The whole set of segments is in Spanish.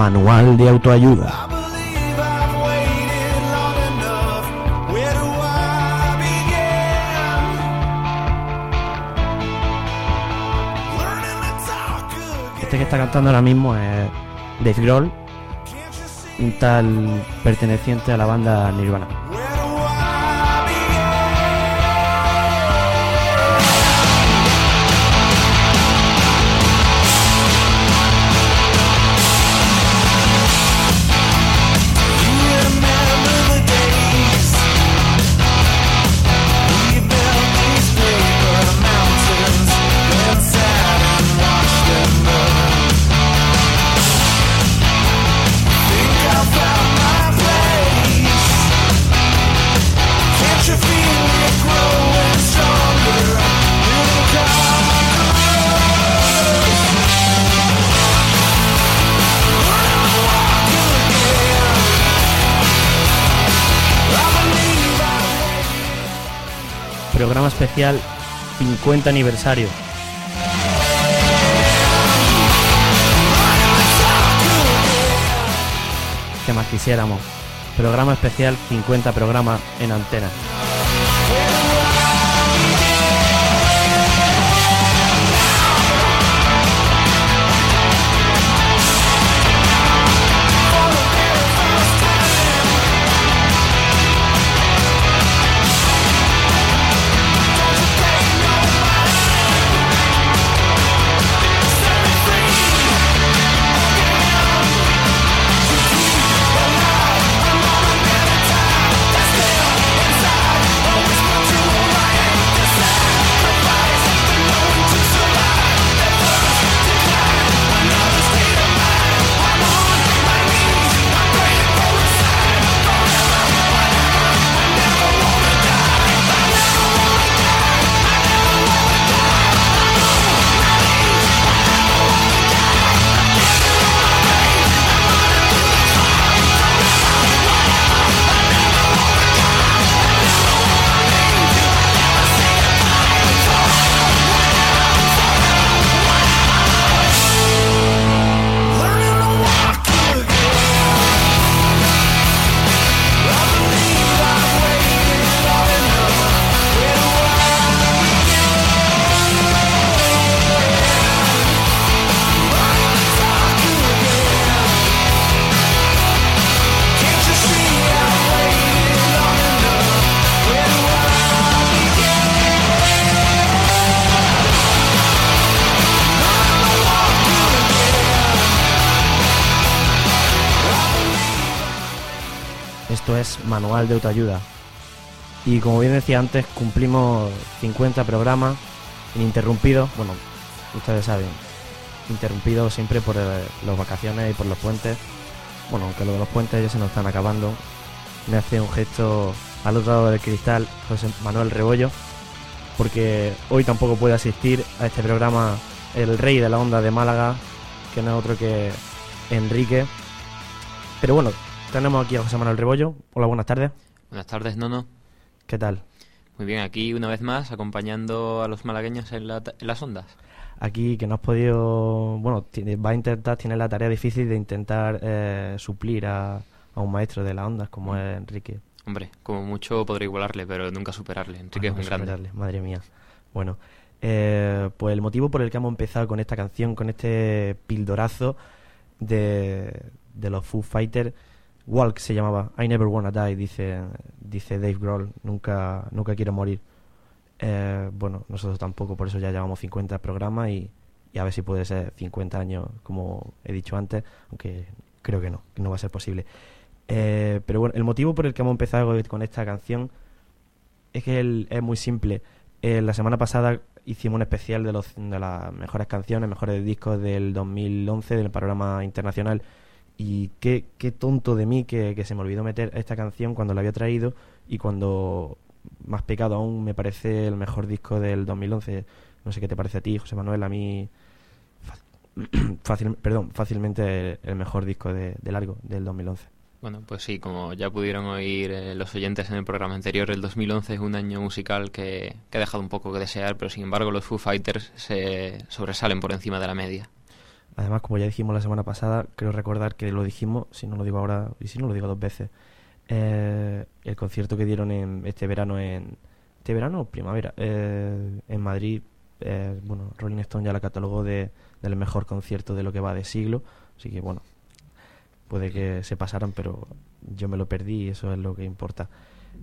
Learning to talk Este que está cantando ahora mismo es Dave Grohl, un tal perteneciente a la banda Nirvana. Especial 50 aniversario. Que más quisiéramos. Programa especial 50 programas en antena. Manual de Autoayuda. Y como bien decía antes, cumplimos 50 programas ininterrumpidos. Bueno, ustedes saben, interrumpidos siempre por eh, las vacaciones y por los puentes. Bueno, aunque lo de los puentes ya se nos están acabando. Me hace un gesto al otro lado del cristal José Manuel Rebollo, porque hoy tampoco puede asistir a este programa el rey de la onda de Málaga, que no es otro que Enrique. Pero bueno, tenemos aquí a José Manuel Rebollo. Hola, buenas tardes. Buenas tardes, Nono. ¿Qué tal? Muy bien, aquí una vez más acompañando a los malagueños en, la- en las ondas. Aquí que no has podido, bueno, tiene- va a intentar, tiene la tarea difícil de intentar eh, suplir a, un maestro de las ondas como es Enrique. Hombre, como mucho podré igualarle, pero nunca superarle. Enrique Ah, es un grande. Madre mía. Bueno, eh, pues el motivo por el que hemos empezado con esta canción, con este pildorazo de, de los Foo Fighters, Walk se llamaba, I Never Wanna Die, dice, dice Dave Grohl, nunca, nunca quiero morir. Eh, bueno, nosotros tampoco, por eso ya llevamos 50 programas y, a ver si puede ser 50 años, como he dicho antes, aunque creo que no, que no va a ser posible. Eh, pero bueno, el motivo por el que hemos empezado con esta canción es que es muy simple. Eh, la semana pasada hicimos un especial de, los, de las mejores canciones, mejores discos del 2011 del panorama internacional. Y qué, qué tonto de mí que, que se me olvidó meter esta canción cuando la había traído y cuando, más pecado aún, me parece el mejor disco del 2011. No sé qué te parece a ti, José Manuel, a mí fácil, perdón, fácilmente el mejor disco de, de largo del 2011. Bueno, pues sí, como ya pudieron oír eh, los oyentes en el programa anterior, el 2011 es un año musical que, que ha dejado un poco que desear, pero sin embargo los Foo Fighters se sobresalen por encima de la media. Además, como ya dijimos la semana pasada, creo recordar que lo dijimos, si no lo digo ahora, y si no lo digo dos veces, eh, el concierto que dieron en este verano en... ¿Este verano o primavera? Eh, en Madrid, eh, bueno, Rolling Stone ya la catalogó de, del mejor concierto de lo que va de siglo, así que bueno, puede que se pasaran, pero yo me lo perdí y eso es lo que importa.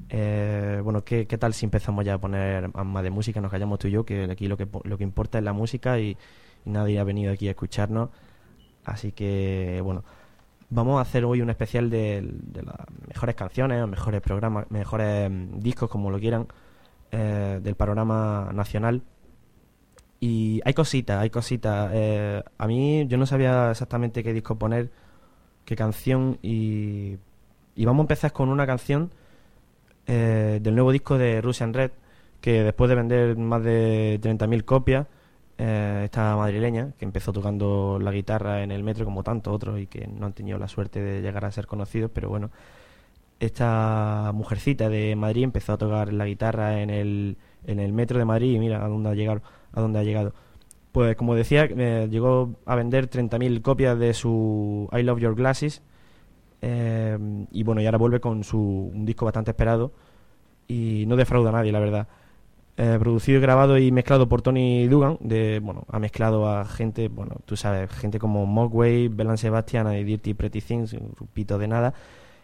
Eh, bueno, ¿qué, ¿qué tal si empezamos ya a poner más de música? Nos callamos tú y yo, que aquí lo que, lo que importa es la música y, y nadie ha venido aquí a escucharnos. Así que, bueno, vamos a hacer hoy un especial de, las mejores canciones, mejores programas, mejores mm, discos, como lo quieran, eh, del panorama nacional. Y hay cositas, hay cositas. Eh, a mí yo no sabía exactamente qué disco poner, qué canción, y, y vamos a empezar con una canción eh, del nuevo disco de Russian Red, que después de vender más de 30.000 copias, eh, esta madrileña, que empezó tocando la guitarra en el metro como tantos otros y que no han tenido la suerte de llegar a ser conocidos, pero bueno, esta mujercita de Madrid empezó a tocar la guitarra en el, en el metro de Madrid y mira a dónde ha llegado. A dónde ha llegado. Pues como decía, eh, llegó a vender 30.000 copias de su I Love Your Glasses eh, y bueno, y ahora vuelve con su un disco bastante esperado y no defrauda a nadie, la verdad. Eh, producido, grabado y mezclado por Tony Dugan, de bueno, ha mezclado a gente, bueno, tú sabes, gente como Mogwai, Belan Sebastian y Dirty Pretty Things, un grupito de nada,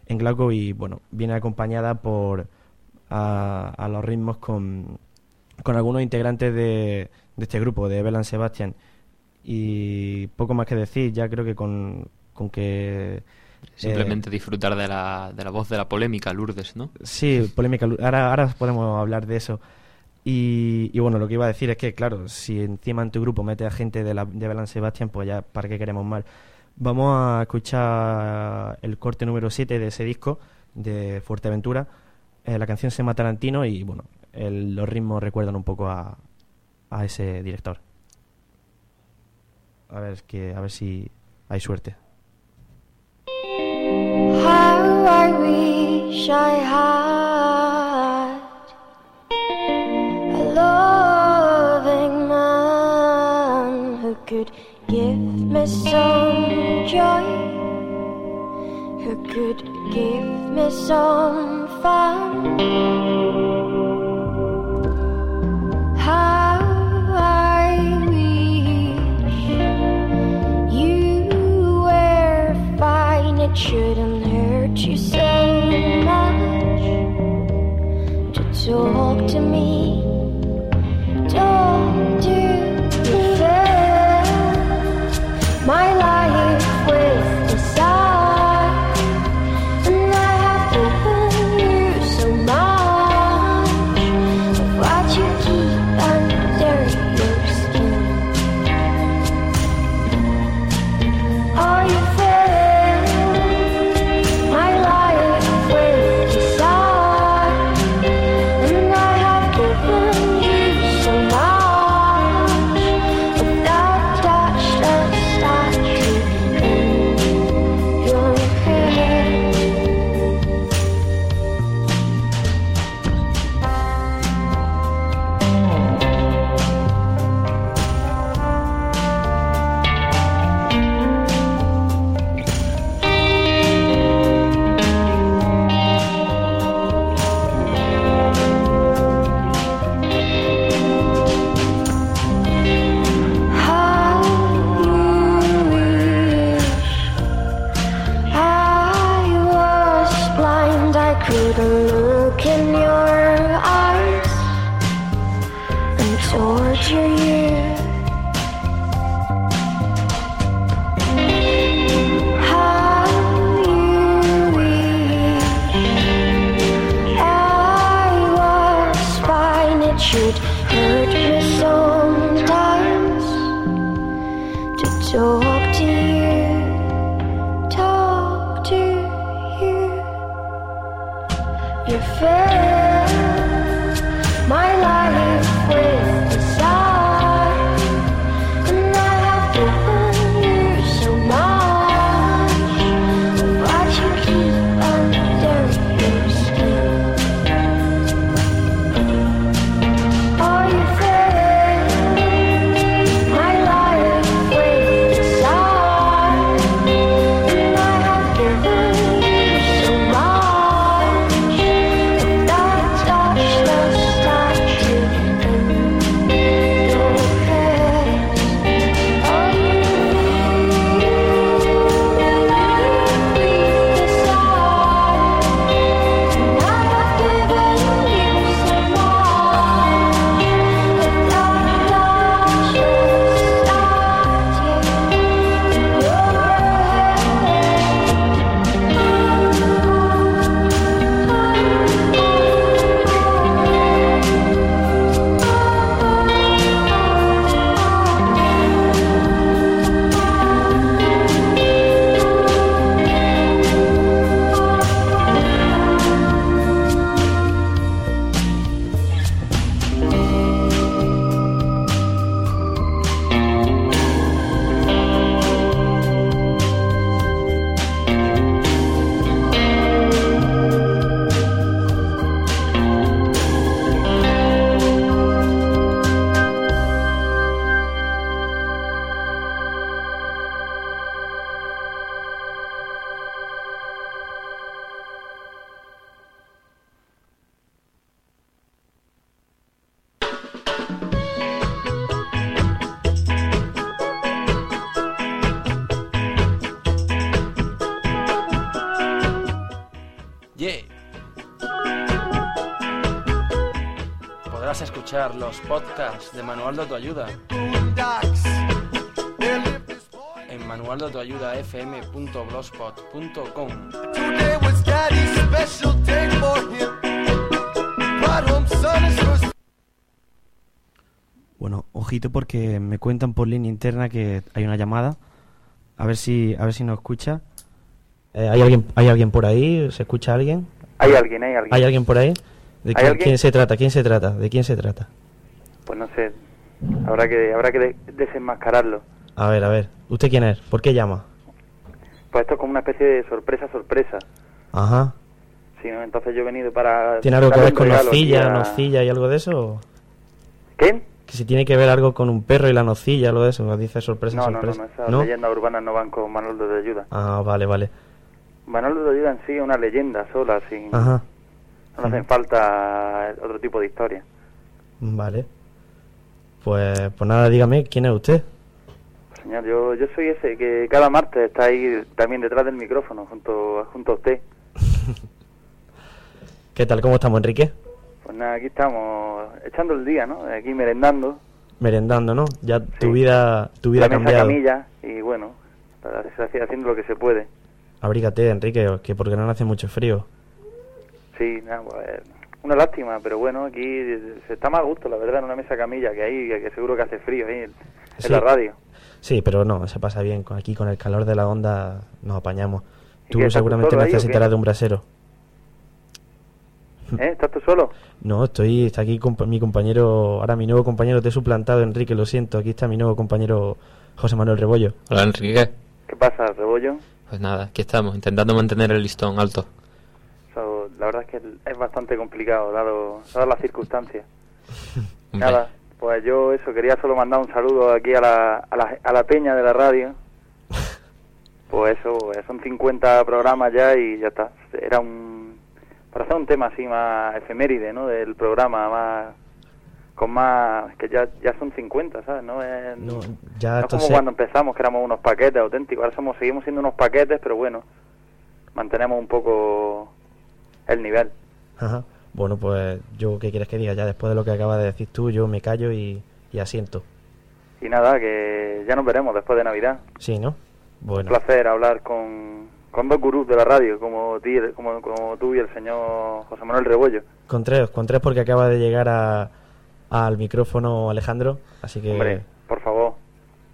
en Glasgow y bueno, viene acompañada por a, a los ritmos con, con algunos integrantes de, de este grupo, de Belan Sebastian. Y poco más que decir, ya creo que con, con que Simplemente disfrutar de la, de la voz de la polémica, Lourdes, ¿no? Sí, polémica. Ahora, ahora podemos hablar de eso. Y, bueno, lo que iba a decir es que, claro, si encima en tu grupo metes a gente de, la, de Belán Sebastián, pues ya, ¿para qué queremos mal? Vamos a escuchar el corte número 7 de ese disco de Fuerteventura. Eh, la canción se llama Tarantino y, bueno, los ritmos recuerdan un poco a, a ese director. A ver, que, a ver si hay suerte. Me some joy, who could give me some fun. To escuchar los podcasts de Manual de tu Ayuda en first Bueno, ojito porque me cuentan por línea interna que hay una llamada. A ver si, a ver si nos escucha. Eh, ¿hay, alguien, ¿Hay alguien por ahí? ¿Se escucha alguien? Hay alguien, hay alguien. ¿Hay alguien por ahí? ¿De ¿Hay quién, se trata? ¿Quién se trata? ¿De quién se trata? Pues no sé. Habrá que, habrá que de- desenmascararlo. A ver, a ver. ¿Usted quién es? ¿Por qué llama? Pues esto es como una especie de sorpresa, sorpresa. Ajá. Sí, ¿no? Entonces yo he venido para... ¿Tiene algo que ver con nocilla, a- nocilla y algo de eso? ¿Qué? Que si tiene que ver algo con un perro y la nocilla, algo de eso. Dice sorpresa, No, no, no, sorpresa. no, esas leyendas urbanas no van con Manoldo de Ayuda. Ah, vale, vale. Manoldo de Ayuda en sí es una leyenda sola, sin... Ajá. No hacen falta otro tipo de historia. Vale. Pues, pues nada, dígame, ¿quién es usted? Señor, yo, yo soy ese que cada martes está ahí también detrás del micrófono, junto, junto a usted. ¿Qué tal? ¿Cómo estamos, Enrique? Pues nada, aquí estamos echando el día, ¿no? Aquí merendando. Merendando, ¿no? Ya Sí. tu vida, tu vida ha cambiado. camilla y bueno, haci- haciendo lo que se puede. Abrígate, Enrique, que porque no hace mucho frío. Sí, nada, pues, una lástima, pero bueno, aquí se está más a gusto, la verdad, en una mesa camilla que hay, que seguro que hace frío ahí en, en Sí. la radio. Sí, pero no, se pasa bien. Con- Aquí con el calor de la onda nos apañamos. ¿Y Tú seguramente ahí necesitarás de un brasero. ¿Eh? ¿Estás tú solo? No, estoy, está aquí compa- mi compañero, ahora mi nuevo compañero, te he suplantado, Enrique, lo siento. Aquí está mi nuevo compañero José Manuel Rebollo. Hola Enrique. ¿Qué pasa, Rebollo? Pues nada, aquí estamos, intentando mantener el listón alto. La verdad es que es bastante complicado, dado, dadas las circunstancias. Nada, pues yo eso, quería solo mandar un saludo aquí a la, a la, a la peña de la radio. Pues eso, pues son 50 programas ya y ya está. Era un... Para hacer un tema así más efeméride, ¿no? Del programa, más... Con más... Que ya, ya son 50, ¿sabes? No es, No, no ya es esto como se- cuando empezamos, que éramos unos paquetes auténticos. Ahora somos, seguimos siendo unos paquetes, pero bueno, mantenemos un poco el nivel. Ajá. Bueno, pues yo, ¿qué quieres que diga? Ya después de lo que acabas de decir tú, yo me callo y, y asiento. Y nada, que ya nos veremos después de Navidad. Sí, ¿no? Bueno. Un placer hablar con, con dos gurús de la radio, como, como, como tú y el señor José Manuel Rebollo. Con tres, con tres porque acaba de llegar a, al micrófono Alejandro, así que... Hombre, por favor.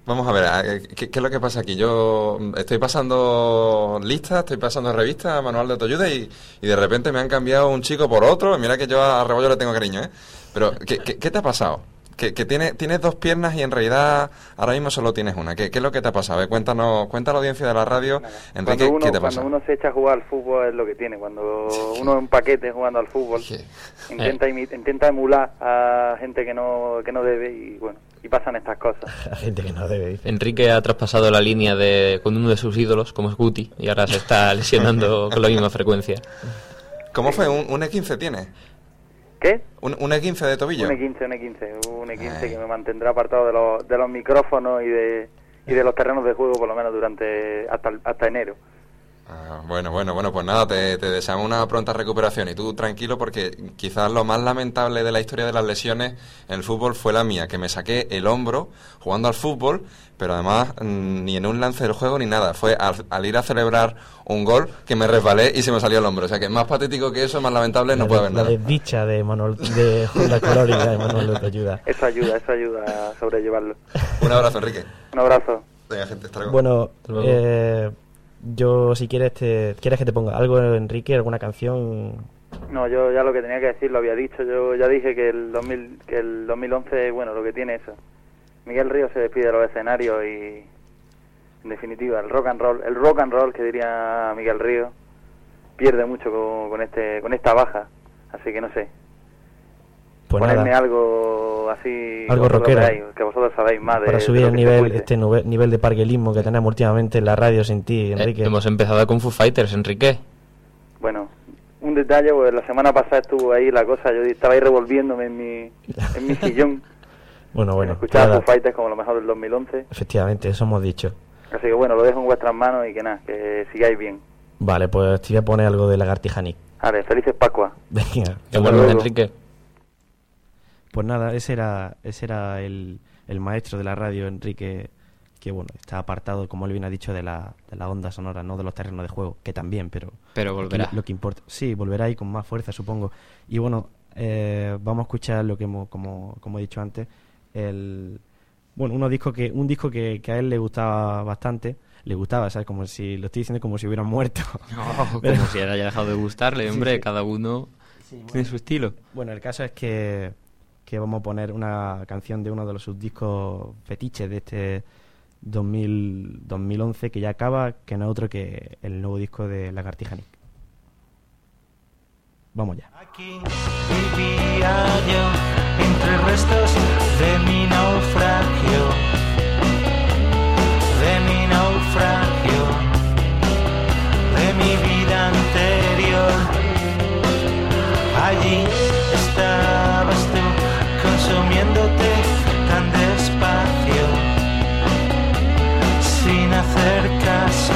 Vamos a ver, eh, ¿qué, qué es lo que pasa aquí? Yo estoy pasando listas, estoy pasando revistas, manual de autoayuda y, y de repente me han cambiado un chico por otro. Mira que yo a Rebollo le tengo cariño, ¿eh? Pero, ¿qué, qué, qué te ha pasado? Que, que tiene, tienes dos piernas y en realidad ahora mismo solo tienes una. ¿Qué, qué es lo que te ha pasado? A ver, cuéntanos, cuenta a la audiencia de la radio, Enrique, Cuando uno, ¿qué te ha cuando uno se echa a jugar al fútbol es lo que tiene. Cuando uno es un paquete jugando al fútbol, Sí. intenta, imi- intenta emular a gente que no, que no debe y bueno, y pasan estas cosas. La gente que no debe, dice. Enrique ha traspasado la línea de con uno de sus ídolos, como es Guti, y ahora se está lesionando con la misma frecuencia. ¿Cómo fue? ¿Un, un E15 tienes? ¿Qué? ¿Un, un E15 de tobillo? Un E15, un E15, un E15 Ay. que me mantendrá apartado de los, de los micrófonos y de, y de los terrenos de juego por lo menos durante hasta, hasta enero. Ah, bueno, bueno, bueno, pues nada, te, te deseamos una pronta recuperación y tú tranquilo porque quizás lo más lamentable de la historia de las lesiones en el fútbol fue la mía, que me saqué el hombro jugando al fútbol, pero además mm, ni en un lance del juego ni nada, fue al, al ir a celebrar un gol que me resbalé y se me salió el hombro, o sea que más patético que eso, más lamentable no la, puede de- haber la nada. desdicha de Manuel, de Honda Color y de Manuel de ayuda. Eso ayuda, eso ayuda a sobrellevarlo. Un abrazo, Enrique. Un abrazo. Venga, gente, hasta luego. Bueno, luego. eh, yo si quieres te, quieres que te ponga algo, Enrique, alguna canción. No, yo ya lo que tenía que decir lo había dicho. Yo ya dije que el, 2000, que el 2011, bueno, lo que tiene eso. Miguel Río se despide de los escenarios y, en definitiva, el rock and roll, el rock and roll que diría Miguel Río, pierde mucho con, con este, con esta baja. Así que no sé, Pues ponerme nada, algo así Algo que vosotros rockero. veáis, que vosotros sabéis más de para de subir el nivel, este nube- nivel de parguelismo que tenemos últimamente en la radio sin ti, Eh, Enrique. hemos empezado con Foo Fighters, Enrique. Bueno, un detalle, pues la semana pasada estuvo ahí la cosa, yo estaba ahí revolviéndome en mi, en mi sillón. Bueno, bueno, escuchaba nada, Foo Fighters como lo mejor del 2011. efectivamente, eso hemos dicho. Así que bueno, lo dejo en vuestras manos y que nada, que sigáis bien. Vale, pues te voy a poner algo de Lagartija Nick. Vale, felices Pascua. Venga, luego. Enrique. Pues nada, ese era, ese era el, el maestro de la radio, Enrique, que bueno, está apartado, como él bien ha dicho, de la, de la onda sonora, no de los terrenos de juego, que también, pero Pero volverá. Lo, lo que importa, sí, volverá ahí con más fuerza, supongo. Y bueno, eh, vamos a escuchar lo que hemos, como, como he dicho antes, el bueno, uno disco que, un disco que, que a él le gustaba bastante, le gustaba, ¿sabes? Como si, lo estoy diciendo como si hubieran muerto. No, Pero- como si haya dejado de gustarle, hombre, sí. cada uno tiene su estilo. Bueno, el caso es que, que vamos a poner una canción de uno de los subdiscos fetiches de este 2000, 2011 que ya acaba, que no es otro que el nuevo disco de Lagartija Nick. Vamos ya. Aquí vivía yo entre restos de mi naufragio, de mi naufragio, de mi vida anterior. Allí tú consumiéndote tan despacio, sin hacer caso,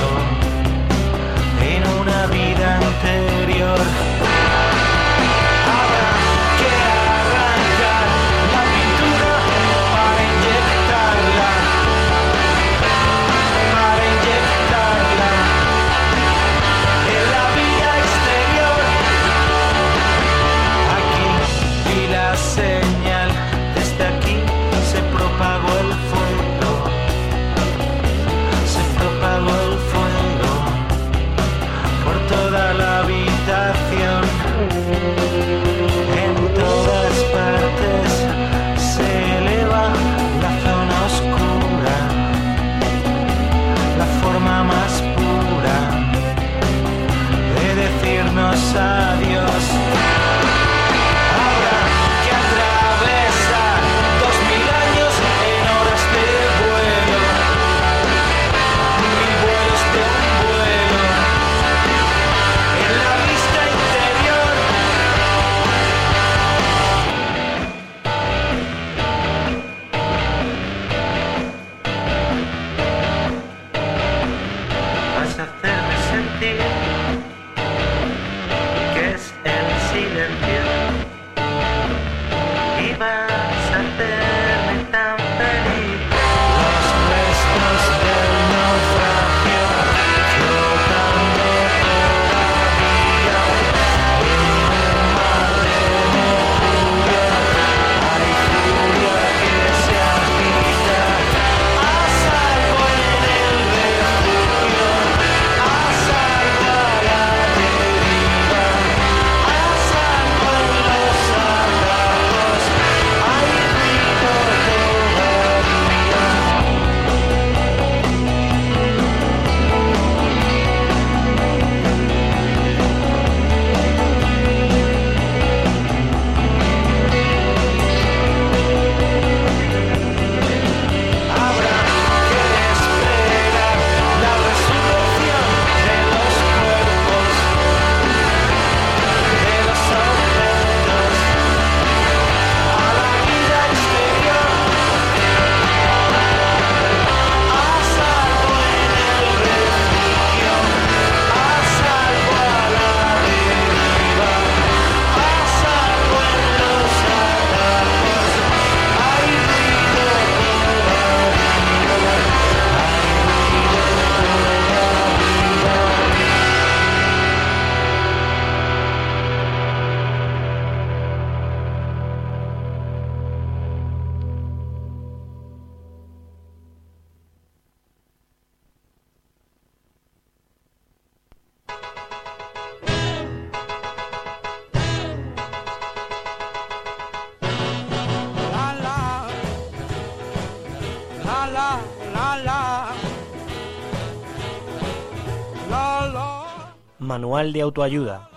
autoayuda.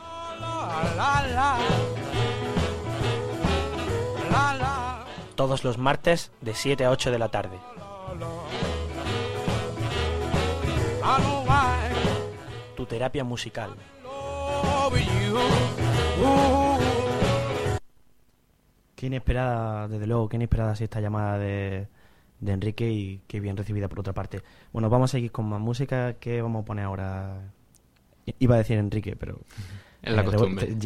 Todos los martes de 7 a 8 de la tarde. Tu terapia musical. Qué inesperada, desde luego, qué inesperada sido esta llamada de, de Enrique y qué bien recibida por otra parte. Bueno, vamos a seguir con más música. ¿Qué vamos a poner ahora? Iba a decir Enrique, pero... Es la eh, costumbre.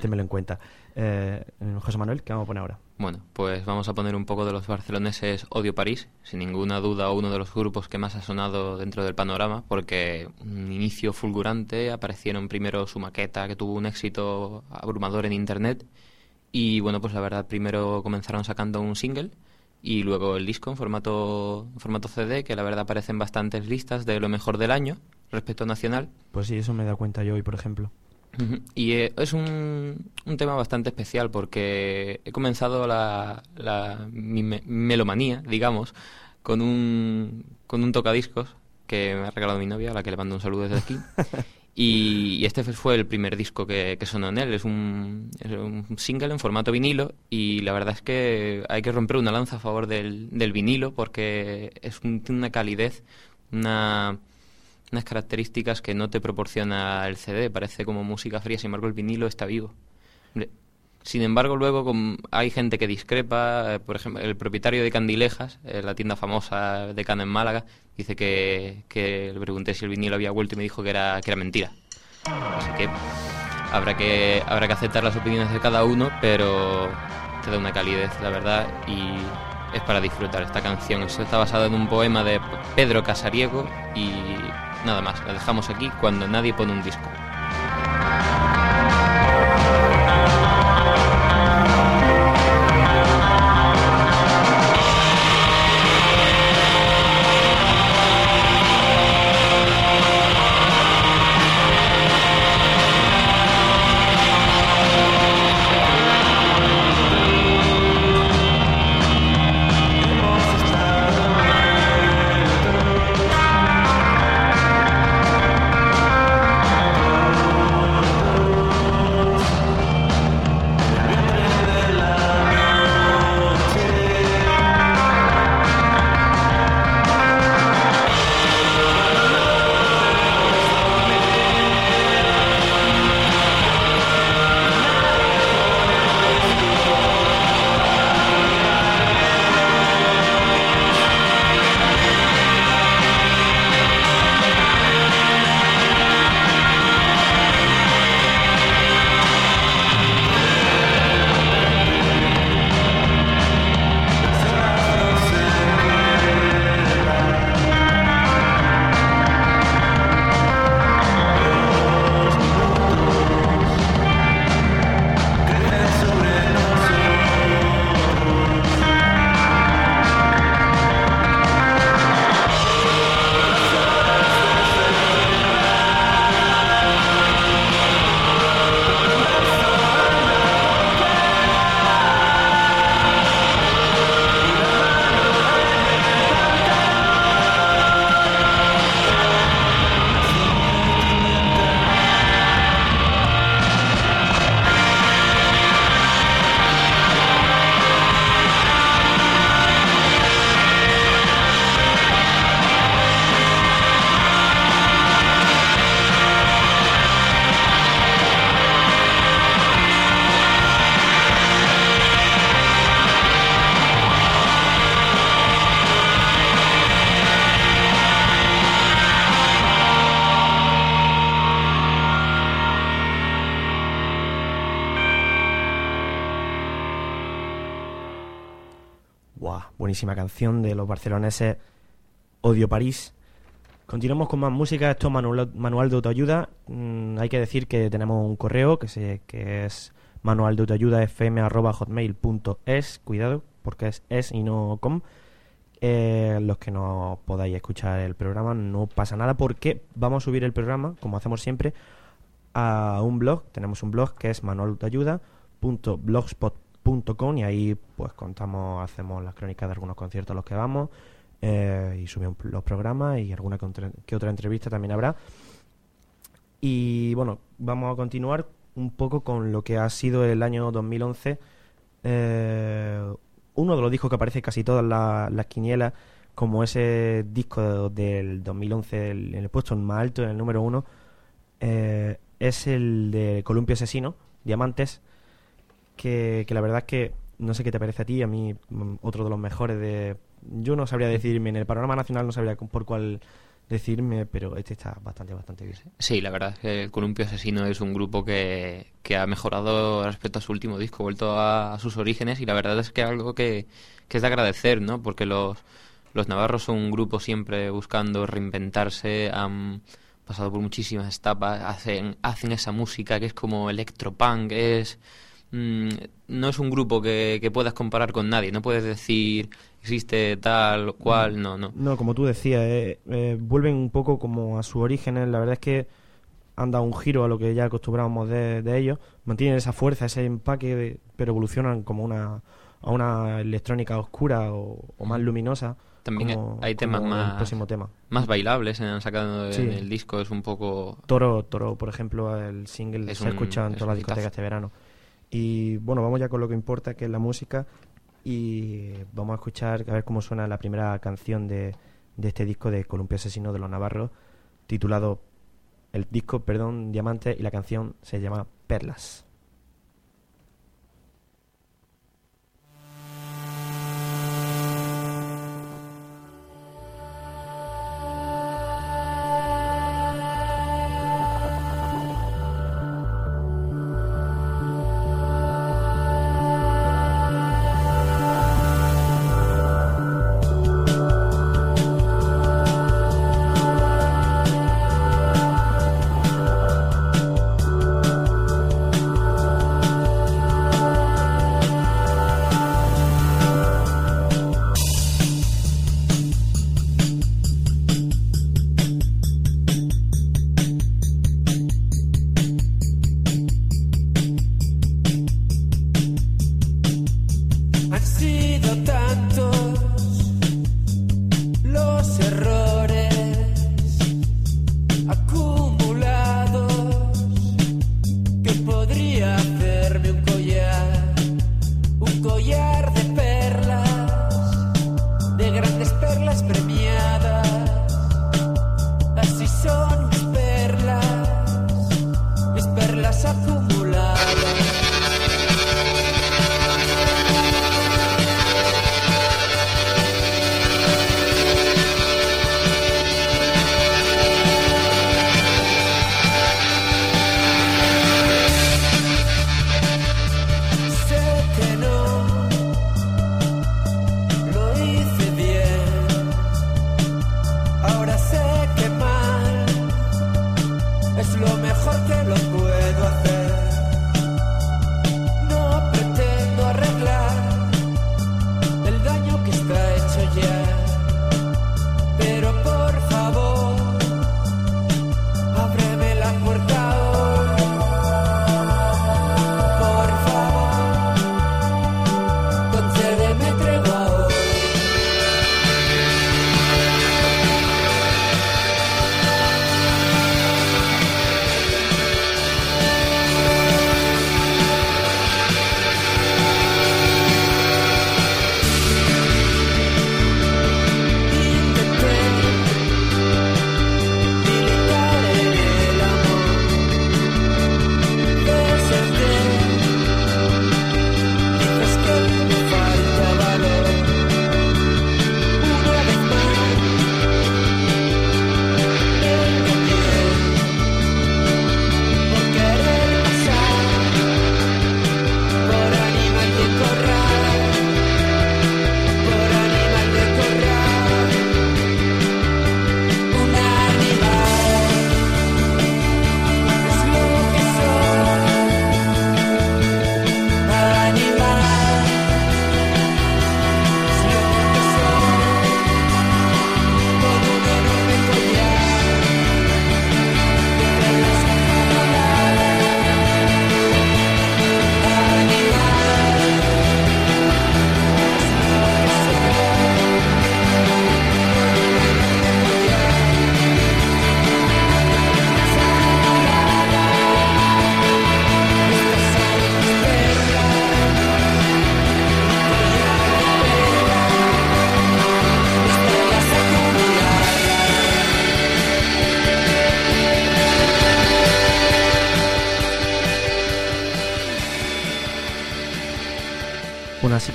Témelo en cuenta. Eh, José Manuel, ¿qué vamos a poner ahora? Bueno, pues vamos a poner un poco de los barceloneses Odio París, sin ninguna duda uno de los grupos que más ha sonado dentro del panorama, porque un inicio fulgurante, aparecieron primero su maqueta que tuvo un éxito abrumador en internet y bueno, pues la verdad primero comenzaron sacando un single y luego el disco en formato, formato CD, que la verdad aparecen bastantes listas de lo mejor del año respecto nacional. Pues sí, eso me he dado cuenta yo hoy, por ejemplo. Y eh, es un, un tema bastante especial porque he comenzado la, la mi me- melomanía, digamos, con un, con un tocadiscos que me ha regalado mi novia, a la que le mando un saludo desde aquí. Y, y este fue el primer disco que, que sonó en él. Es un, es un single en formato vinilo y la verdad es que hay que romper una lanza a favor del, del vinilo porque es un- tiene una calidez, una, unas características que no te proporciona el CD. Parece como música fría, sin embargo el vinilo está vivo. Sin embargo, luego hay gente que discrepa. eh, Por ejemplo, el propietario de Candilejas, eh, la tienda famosa de Cano en Málaga, dice que, que le pregunté si el vinilo había vuelto y me dijo que era, que era mentira. Así que habrá que habrá que aceptar las opiniones de cada uno, pero te da una calidez, la verdad, y es para disfrutar esta canción. Esto está basado en un poema de Pedro Casariego y nada más. La dejamos aquí cuando nadie pone un disco. Buah, buenísima canción de los barceloneses Odio París. Continuamos con más música, esto es manual, de autoayuda. Mm, hay que decir que tenemos un correo que, es manual de autoayuda. Cuidado, porque es es y no com. Eh, los que no podáis escuchar el programa no pasa nada porque vamos a subir el programa, como hacemos siempre, a un blog. Tenemos un blog que es y ahí pues contamos, hacemos las crónicas de algunos conciertos a los que vamos eh, y subimos los programas y alguna que otra, entrevista también habrá. Y bueno, vamos a continuar un poco con lo que ha sido el año 2011. Eh, uno de los discos que aparece casi todas la- las quinielas, como ese disco del 2011 el- en el puesto más alto, en el número uno, eh, es el de Columpio Asesino, Diamantes, que, que la verdad es que no sé qué te parece a ti, a mí mm, otro de los mejores de... Yo no sabría decidirme, en el panorama nacional no sabría por cuál decirme, pero este está bastante, bastante bien. Sí, la verdad es que el Columpio Asesino es un grupo que, que ha mejorado respecto a su último disco, vuelto a, a sus orígenes y la verdad es que algo que, que es de agradecer, ¿no? Porque los, los navarros son un grupo siempre buscando reinventarse, han pasado por muchísimas etapas, hacen, hacen esa música que es como electropunk, es... mm, no es un grupo que, que puedas comparar con nadie, no puedes decir existe tal cual, no, no. No, como tú decías, eh, eh, vuelven un poco como a sus orígenes. La verdad es que han dado un giro a lo que ya acostumbrábamos de, de ellos. Mantienen esa fuerza, ese empaque, de- pero evolucionan como una a una electrónica oscura o, o más luminosa. También como- hay temas como más- El próximo tema. Más bailables se han sacado en Sí. el disco, es un poco... Toro, Toro, por ejemplo, el single Es se ha un- escuchado en es todas las discotecas este verano. Y bueno, vamos ya con lo que importa, que es la música. Y vamos a escuchar, a ver cómo suena la primera canción de, de este disco de Columpio Asesino de los Navarros, titulado el disco, perdón, Diamante, y la canción se llama Perlas.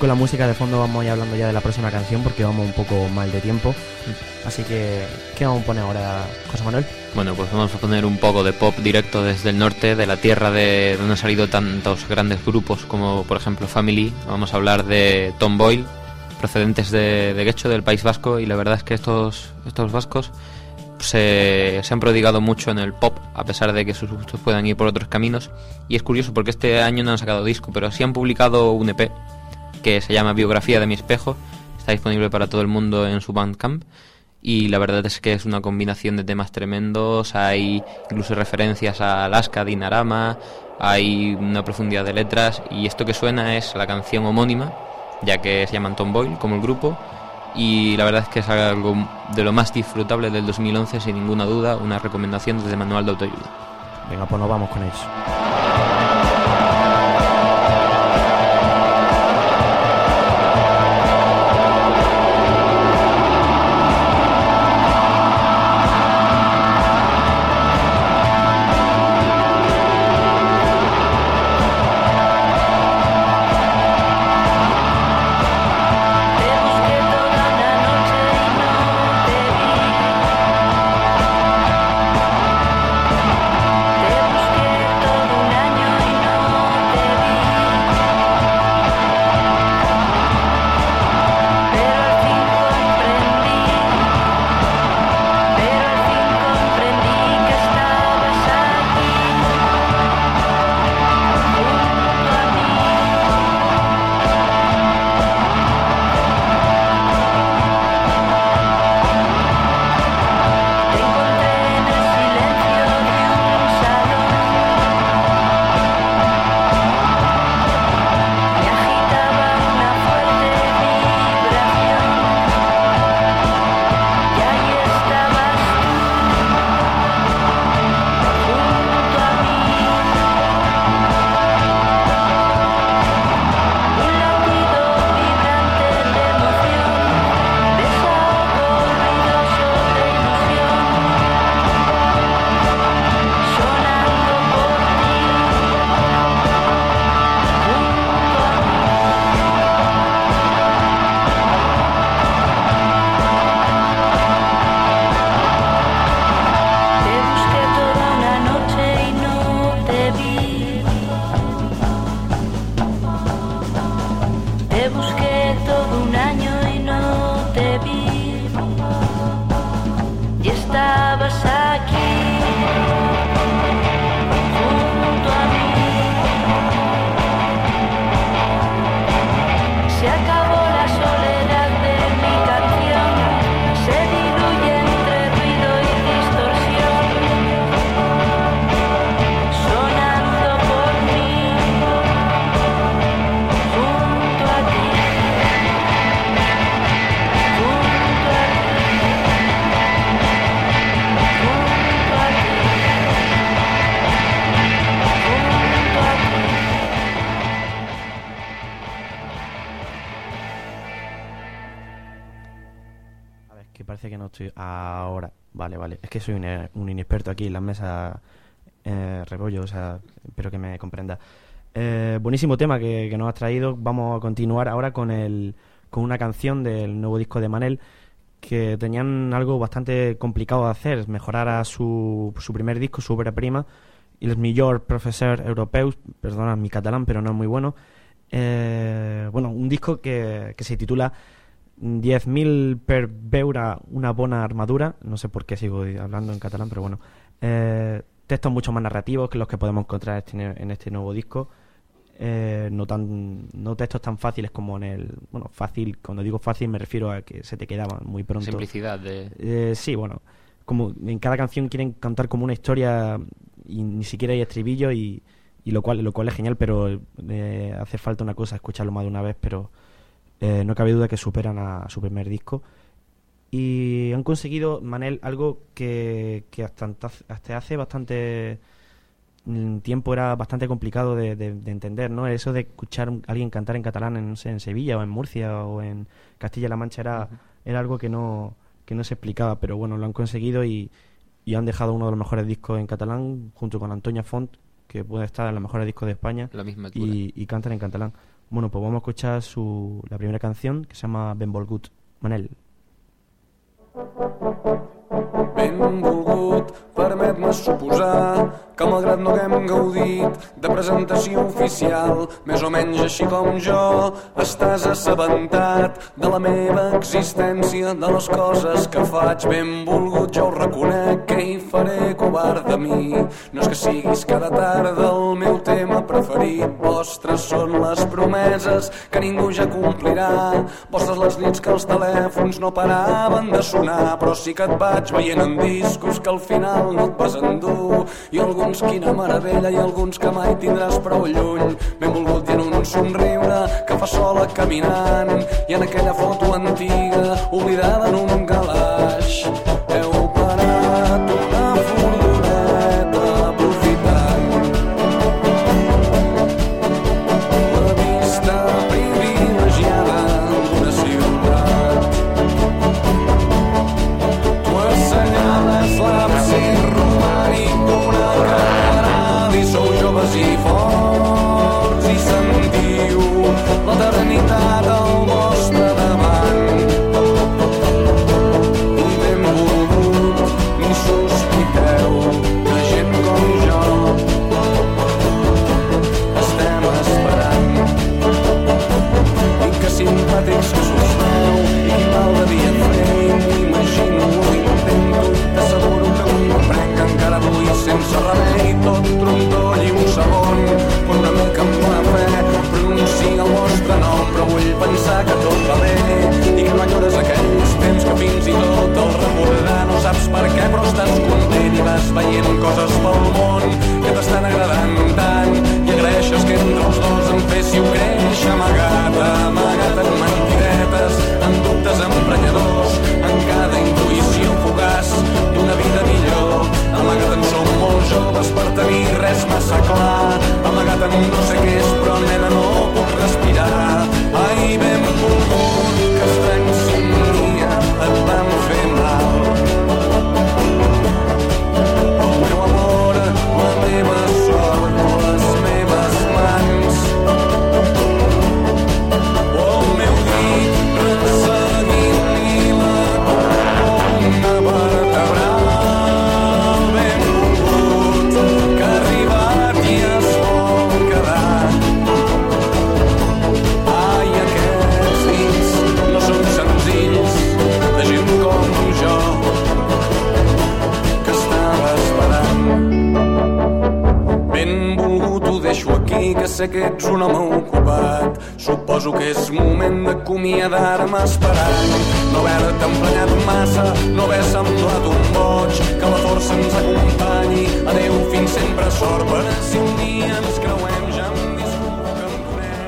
Con la música de fondo vamos a ir hablando ya de la próxima canción porque vamos un poco mal de tiempo. Así que, ¿qué vamos a poner ahora, José Manuel? Bueno, pues vamos a poner un poco de pop directo desde el norte, de la tierra de donde han salido tantos grandes grupos como por ejemplo Family. Vamos a hablar de Tom Boyle, procedentes de, de Guecho, del País Vasco, y la verdad es que estos, estos vascos se, se han prodigado mucho en el pop, a pesar de que sus gustos puedan ir por otros caminos. Y es curioso porque este año no han sacado disco, pero sí han publicado un EP que se llama Biografía de mi espejo. Está disponible para todo el mundo en su Bandcamp. Y la verdad es que es una combinación de temas tremendos. Hay incluso referencias a Alaska, Dinarama. Hay una profundidad de letras. Y esto que suena es la canción homónima, ya que se llaman Tom Boyle como el grupo. Y la verdad es que es algo de lo más disfrutable del 2011, sin ninguna duda. Una recomendación desde Manual de Autoayuda. Venga, pues nos vamos con ellos. Ahora. Vale, vale. Es que soy un, eh, un inexperto aquí en las mesas eh, o sea, espero que me comprenda. Eh, buenísimo tema que, que nos has traído. Vamos a continuar ahora con el con una canción del nuevo disco de Manel que tenían algo bastante complicado de hacer, mejorar a su, su primer disco, su obra prima, y el millor profesor europeu, perdona mi catalán, pero no es muy bueno. Eh, bueno, un disco que, que se titula 10.000 per veure una bona armadura. No sé por qué sigo hablando en catalán, pero bueno. Eh, textos mucho más narrativos que los que podemos encontrar este- en este nuevo disco. Eh, no tan no textos tan fáciles como en el bueno fácil cuando digo fácil me refiero a que se te quedaban muy pronto Simplicidad de... eh, sí, bueno, como en cada canción quieren cantar como una historia y ni siquiera hay estribillo y, y lo cual lo cual es genial, pero eh, hace falta una cosa, escucharlo más de una vez, pero eh, no cabe duda que superan a su primer disco y han conseguido, Manel, algo que, que hasta, hasta hace bastante mm, tiempo era bastante complicado de, de- de entender, ¿no? Eso de escuchar a alguien cantar en catalán en, no sé, en Sevilla o en Murcia o en Castilla-La Mancha era, era algo que no, que no se explicaba, pero bueno, lo han conseguido y, y han dejado uno de los mejores discos en catalán junto con Antonia Font, que puede estar en los mejores discos de España La misma y, y cantan en catalán. Bueno, pues vamos a escuchar su, la primera canción que se llama Benvolgut. Manel. Benvolgut, permet-me suposar que malgrat no haguem gaudit de presentació oficial, més o menys així com jo, estàs assabentat de la meva existència, de les coses que faig. Benvolgut, ja ho reconec, que hi faré covard de mi. No és que siguis cada tarda el meu tema preferit, vostres són les promeses que ningú ja complirà, vostres les nits que els telèfons no paraven de sonar, però sí que et vaig veient en discos que al final no et vas endur i alguns quina meravella? I alguns que mai tindràs prou lluny. Benvolgut i en un somriure que fa sola caminant. I en aquella foto antiga oblidada en un calaix heu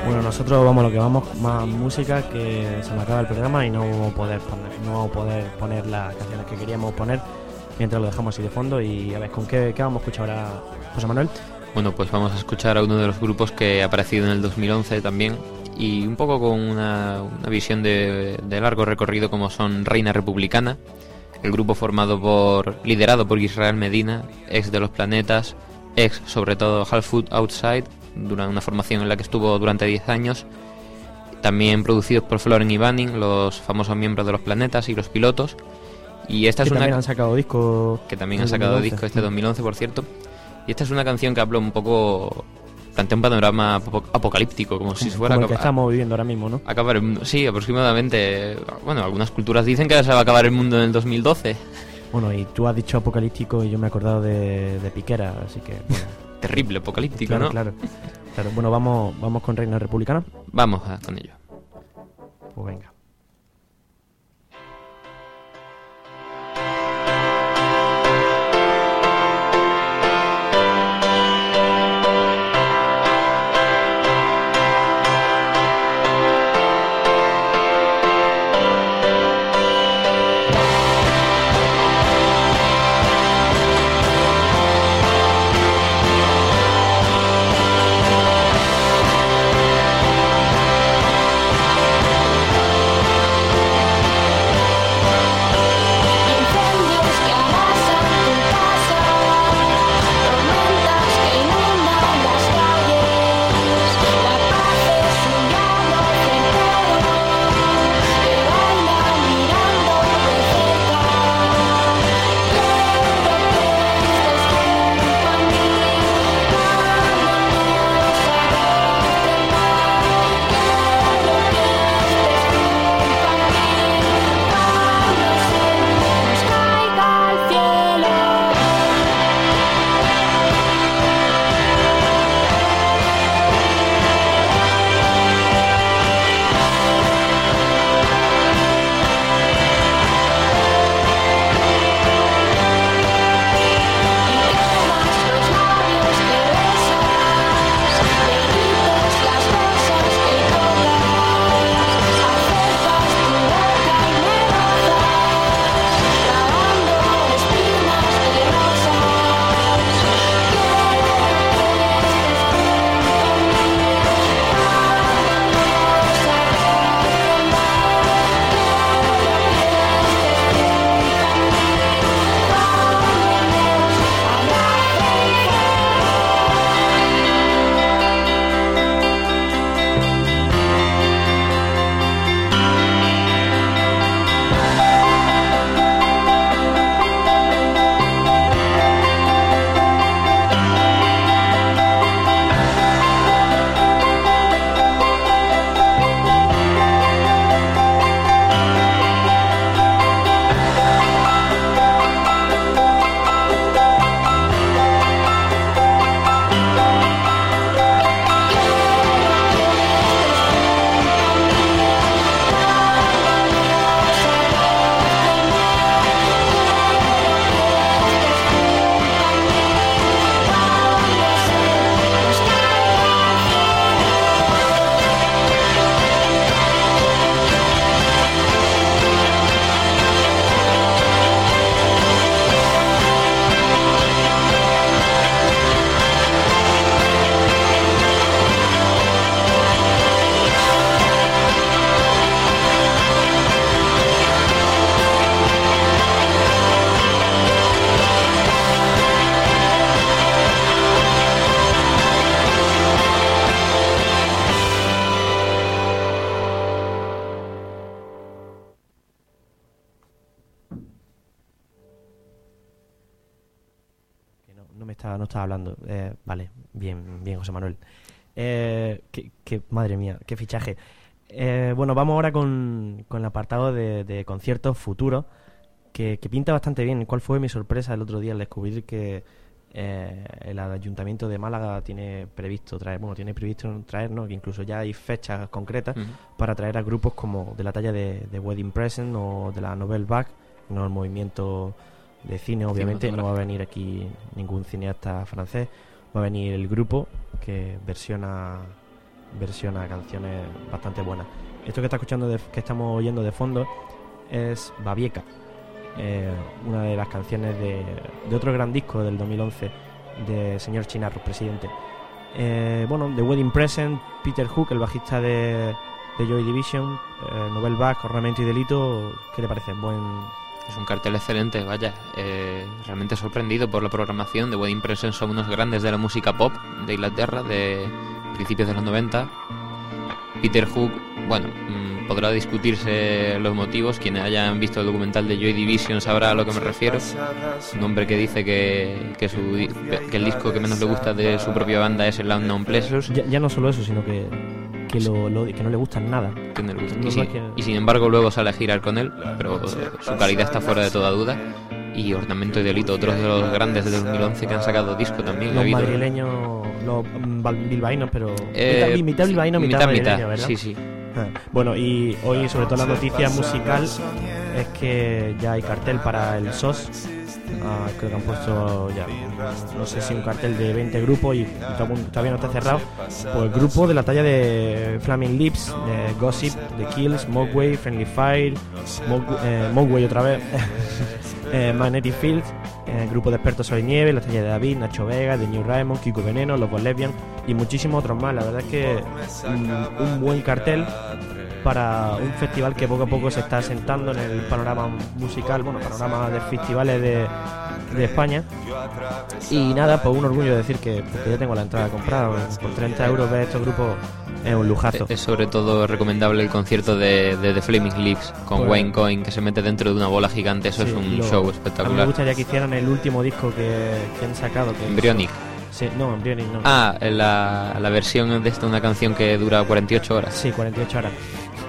Bueno, nosotros vamos lo que vamos, más música, que se nos acaba el programa y no vamos a poder poner, no vamos a poder poner las canciones que queríamos poner mientras lo dejamos así de fondo. Y a ver, ¿con qué, qué vamos a escuchar ahora, José Manuel? Bueno, pues vamos a escuchar a uno de los grupos que ha aparecido en el 2011 también y un poco con una, una visión de, de largo recorrido como son Reina Republicana, el grupo formado por liderado por Israel Medina, ex de los planetas, ex sobre todo Half Food Outside, durante una formación en la que estuvo durante 10 años, también producidos por Floren y Banning, los famosos miembros de los planetas y los pilotos. Y esta que es una también han sacado disco. que también han sacado 2011. disco este 2011, por cierto. Y esta es una canción que habla un poco, plantea un panorama apo- apocalíptico, como si Como fuera el a, que estamos viviendo ahora mismo, ¿no? acabar el mundo. Sí, aproximadamente. Bueno, algunas culturas dicen que se va a acabar el mundo en el 2012. Bueno, y tú has dicho apocalíptico y yo me he acordado de, de Piquera, así que bueno, Terrible, apocalíptico, claro, ¿no? claro. Claro, bueno, vamos, vamos con Reina Republicana. Vamos a- con ello. Pues venga. José Manuel. Eh, que, que- madre mía, qué fichaje. Eh, bueno, vamos ahora con, con el apartado de, de conciertos futuros, que, que pinta bastante bien. ¿Cuál fue mi sorpresa el otro día al descubrir que eh, el Ayuntamiento de Málaga tiene previsto traer, bueno, tiene previsto traer, ¿no? Que incluso ya hay fechas concretas para traer a grupos como de la talla de, de Wedding Present o de la Nouvelle Vague, no el movimiento de cine, obviamente, no va a venir aquí ningún cineasta francés, va a venir el grupo que versiona versiona canciones bastante buenas. Esto que está escuchando, de- que estamos oyendo de fondo, es Babieca, eh, una de las canciones de, de otro gran disco del 2011 de señor Chinarro, presidente. Eh, bueno, The Wedding Present, Peter Hook, el bajista de, de Joy Division, eh, Novel Back, Ornamento y Delito, ¿qué te parece? Buen, Es un cartel excelente, vaya. Eh, realmente sorprendido por la programación de Wedding Present. Son unos grandes de la música pop de Inglaterra de principios de los 90. Peter Hook, bueno, mm, podrá discutirse los motivos. Quienes hayan visto el documental de Joy Division sabrá a lo que me refiero. Un hombre que dice que, que, su que el disco que menos le gusta de su propia banda es el Unknown Pleasures. ya, ya no solo eso, sino que, que, lo, lo- que no le gustan nada. que no le gusta. No, Y, y sin embargo luego sale a girar con él, pero su calidad está fuera de toda duda. Y Ornamento y Delito, otros de los grandes de 2011 que han sacado disco también. Los madrileños, los bilbaínos, pero Eh, mitad, mitad bilbaíno, mitad, mitad, madrileño, ¿verdad? Sí, sí. Ah, Bueno, y hoy sobre todo la noticia musical es que ya hay cartel para el SOS. Ah, creo que han puesto ya, no sé si un cartel de 20 grupos y todavía no está cerrado. Pues grupo de la talla de Flaming Lips, de Gossip, The Kills, Mogwai, Friendly Fire, Mog- eh, Mogwai otra vez, eh, Magnetic Field, eh, grupo de expertos sobre nieve, la talla de David, Nacho Vega, The New Raymond, Kiko Veneno, Los Lesbian y muchísimos otros más. La verdad es que mm, un buen cartel para un festival que poco a poco se está asentando en el panorama musical, bueno, panorama de festivales de, de España. Y nada, pues un orgullo decir que, que ya tengo la entrada comprada. Por 30 euros ver estos grupos es un lujazo. Es sobre todo recomendable el concierto de, de The Flaming Lips con Pues- Wayne Coyne que se mete dentro de una bola gigante. Eso es un lo- show A mí me espectacular. gustaría que hicieran el último disco que, que han sacado. Que Embryonic. Sí, no, Embryonic no. Ah, la, la versión de esta una canción que dura 48 horas. Sí, 48 horas.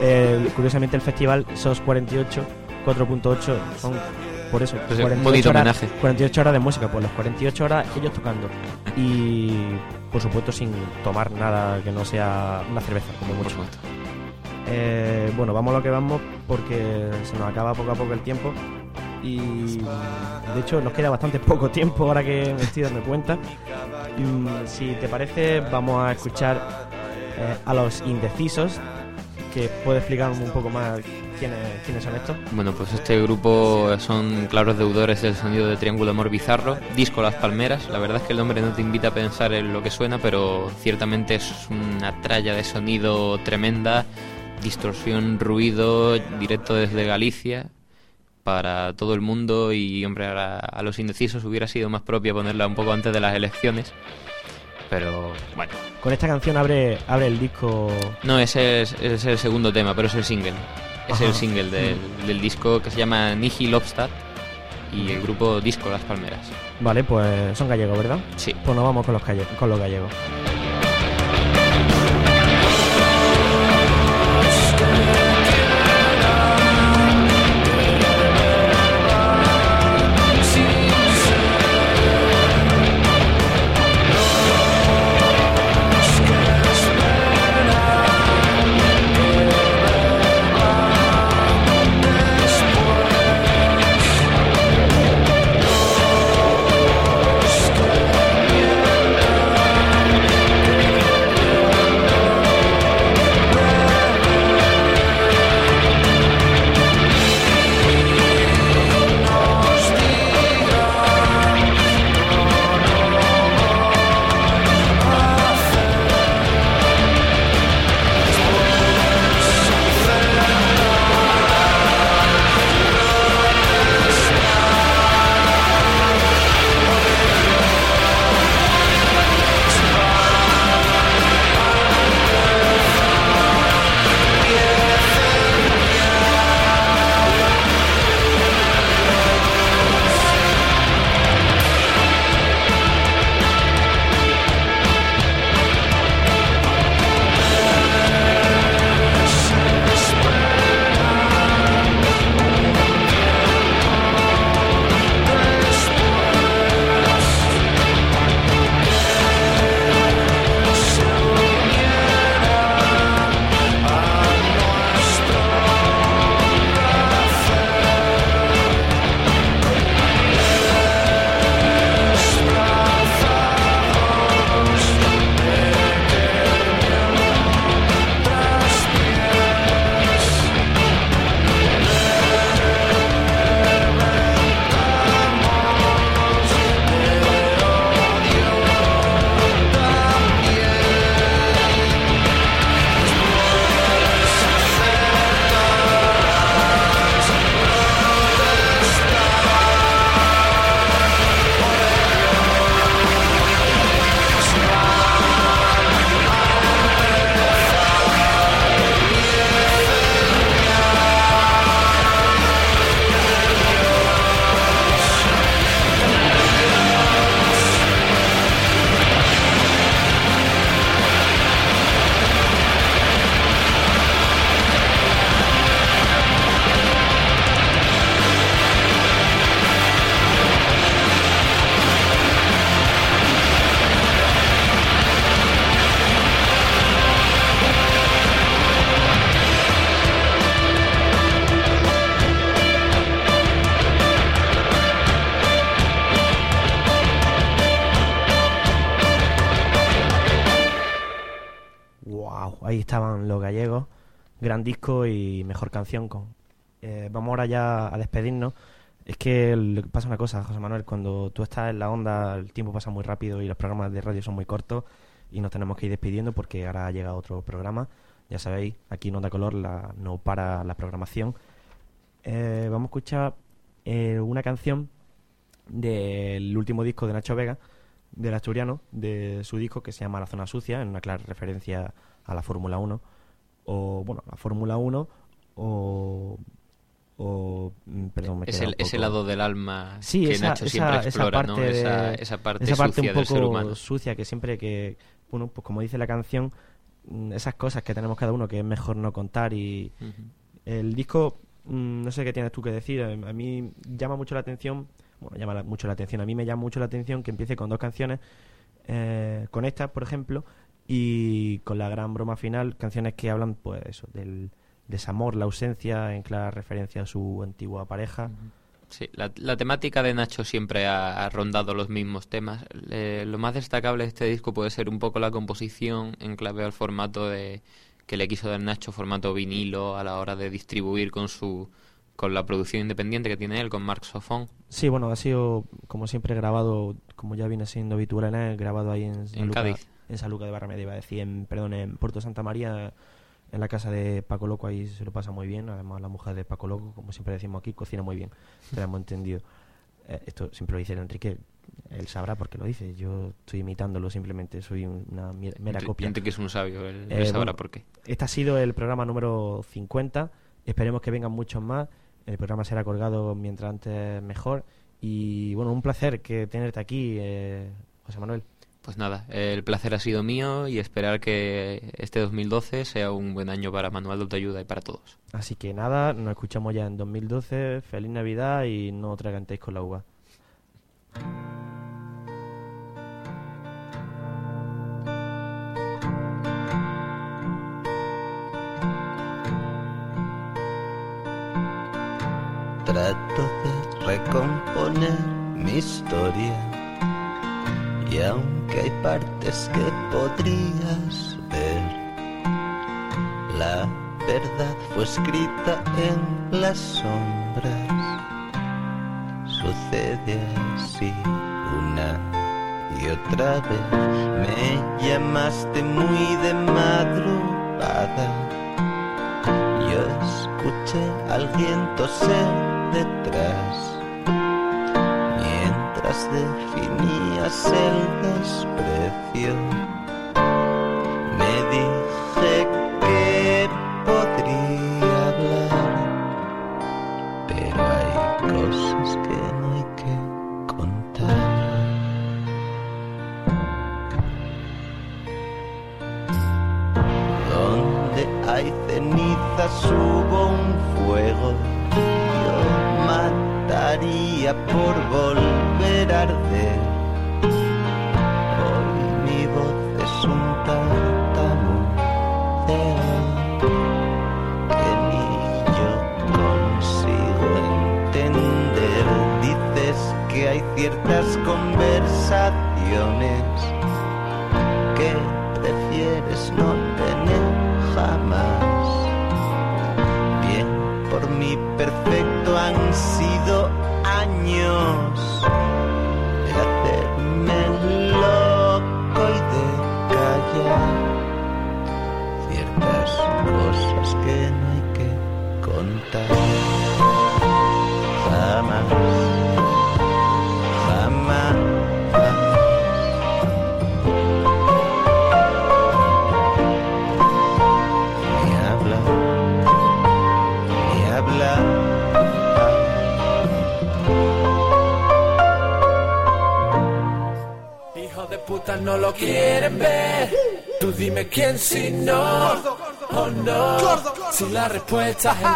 Eh, curiosamente el festival SOS 48, 4.8 son por eso, Pues es un 48 bonito horas, homenaje. 48 horas de música, pues las 48 horas ellos tocando y por supuesto sin tomar nada que no sea una cerveza, como mucho. Eh, bueno, vamos a lo que vamos porque se nos acaba poco a poco el tiempo y de hecho nos queda bastante poco tiempo ahora que me estoy dando cuenta. Mm, si te parece, vamos a escuchar eh, a los indecisos que puede explicarnos un poco más quiénes, son estos. Bueno, pues este grupo son claros deudores del sonido de Triángulo Amor Bizarro, disco Las Palmeras. La verdad es que el nombre no te invita a pensar en lo que suena, pero ciertamente es una tralla de sonido tremenda, distorsión, ruido, directo desde Galicia para todo el mundo y, hombre, a, a los indecisos hubiera sido más propia ponerla un poco antes de las elecciones. Pero bueno, Con esta canción abre, abre el disco. no, ese es, ese es el segundo tema, pero es el single. Es Ajá. el single del, del disco que se llama Nihil Obstat y el grupo Disco Las Palmeras. Vale, pues son gallegos, ¿verdad? Sí. Pues nos vamos con los, con los gallegos. Eh, vamos ahora ya a despedirnos. Es que pasa una cosa, José Manuel, cuando tú estás en la onda, el tiempo pasa muy rápido y los programas de radio son muy cortos y nos tenemos que ir despidiendo porque ahora llega otro programa. Ya sabéis, aquí en Onda Color la, no para la programación. Eh, vamos a escuchar eh, una canción del último disco de Nacho Vega, del asturiano, de su disco que se llama La Zona Sucia, en una clara referencia a la Fórmula 1, o bueno, la Fórmula 1, o, o mm, perdón, me Es el, ese lado del alma Sí, que esa, Nacho esa- siempre esa explora, ¿no? parte de- Esa, esa parte esa parte sucia un del ser poco humano. sucia que siempre que, bueno, pues como dice la canción, mm, esas cosas que tenemos cada uno que es mejor no contar y el disco, mm, no sé qué tienes tú que decir, a mí llama mucho la atención, bueno, llama la- mucho la atención, a mí me llama mucho la atención que empiece con dos canciones, eh, con esta, por ejemplo, y con la gran broma final, canciones que hablan, pues eso, del desamor, la ausencia, en clara referencia a su antigua pareja. Sí, la, la temática de Nacho siempre ha, ha rondado los mismos temas. Lo más destacable de este disco puede ser un poco la composición en clave al formato de que le quiso dar Nacho, formato vinilo, a la hora de distribuir con su con la producción independiente que tiene él, con Mark Sofón. Sí, bueno, ha sido, como siempre, grabado, como ya viene siendo habitual en él, grabado ahí en San En Luca- Cádiz. En San Luca de Barrameda, iba a decir, en, perdón, en Puerto Santa María, en la casa de Paco Loco, ahí se lo pasa muy bien. Además, la mujer de Paco Loco, como siempre decimos aquí, cocina muy bien. Tenemos entendido. Eh, esto siempre lo dice el Enrique, él sabrá por qué lo dice. Yo estoy imitándolo simplemente, soy un- una mera copia. Enrique es un sabio, él, él Eh, sabrá bueno, por qué. Este ha sido el programa número 50. Esperemos que vengan muchos más. El programa será colgado mientras antes mejor. Y bueno, un placer que tenerte aquí, eh, José Manuel. Pues nada, el placer ha sido mío y esperar que este 2012 sea un buen año para Manual de Autoayuda y para todos. Así que nada, nos escuchamos ya en 2012. Feliz Navidad y no tragantéis con la uva. Trato de recomponer mi historia y aunque hay partes que podrías ver, la verdad fue escrita en las sombras. Sucede así una y otra vez. Me llamaste muy de madrugada. Yo escuché al viento ser detrás mientras definías el desprecio. No.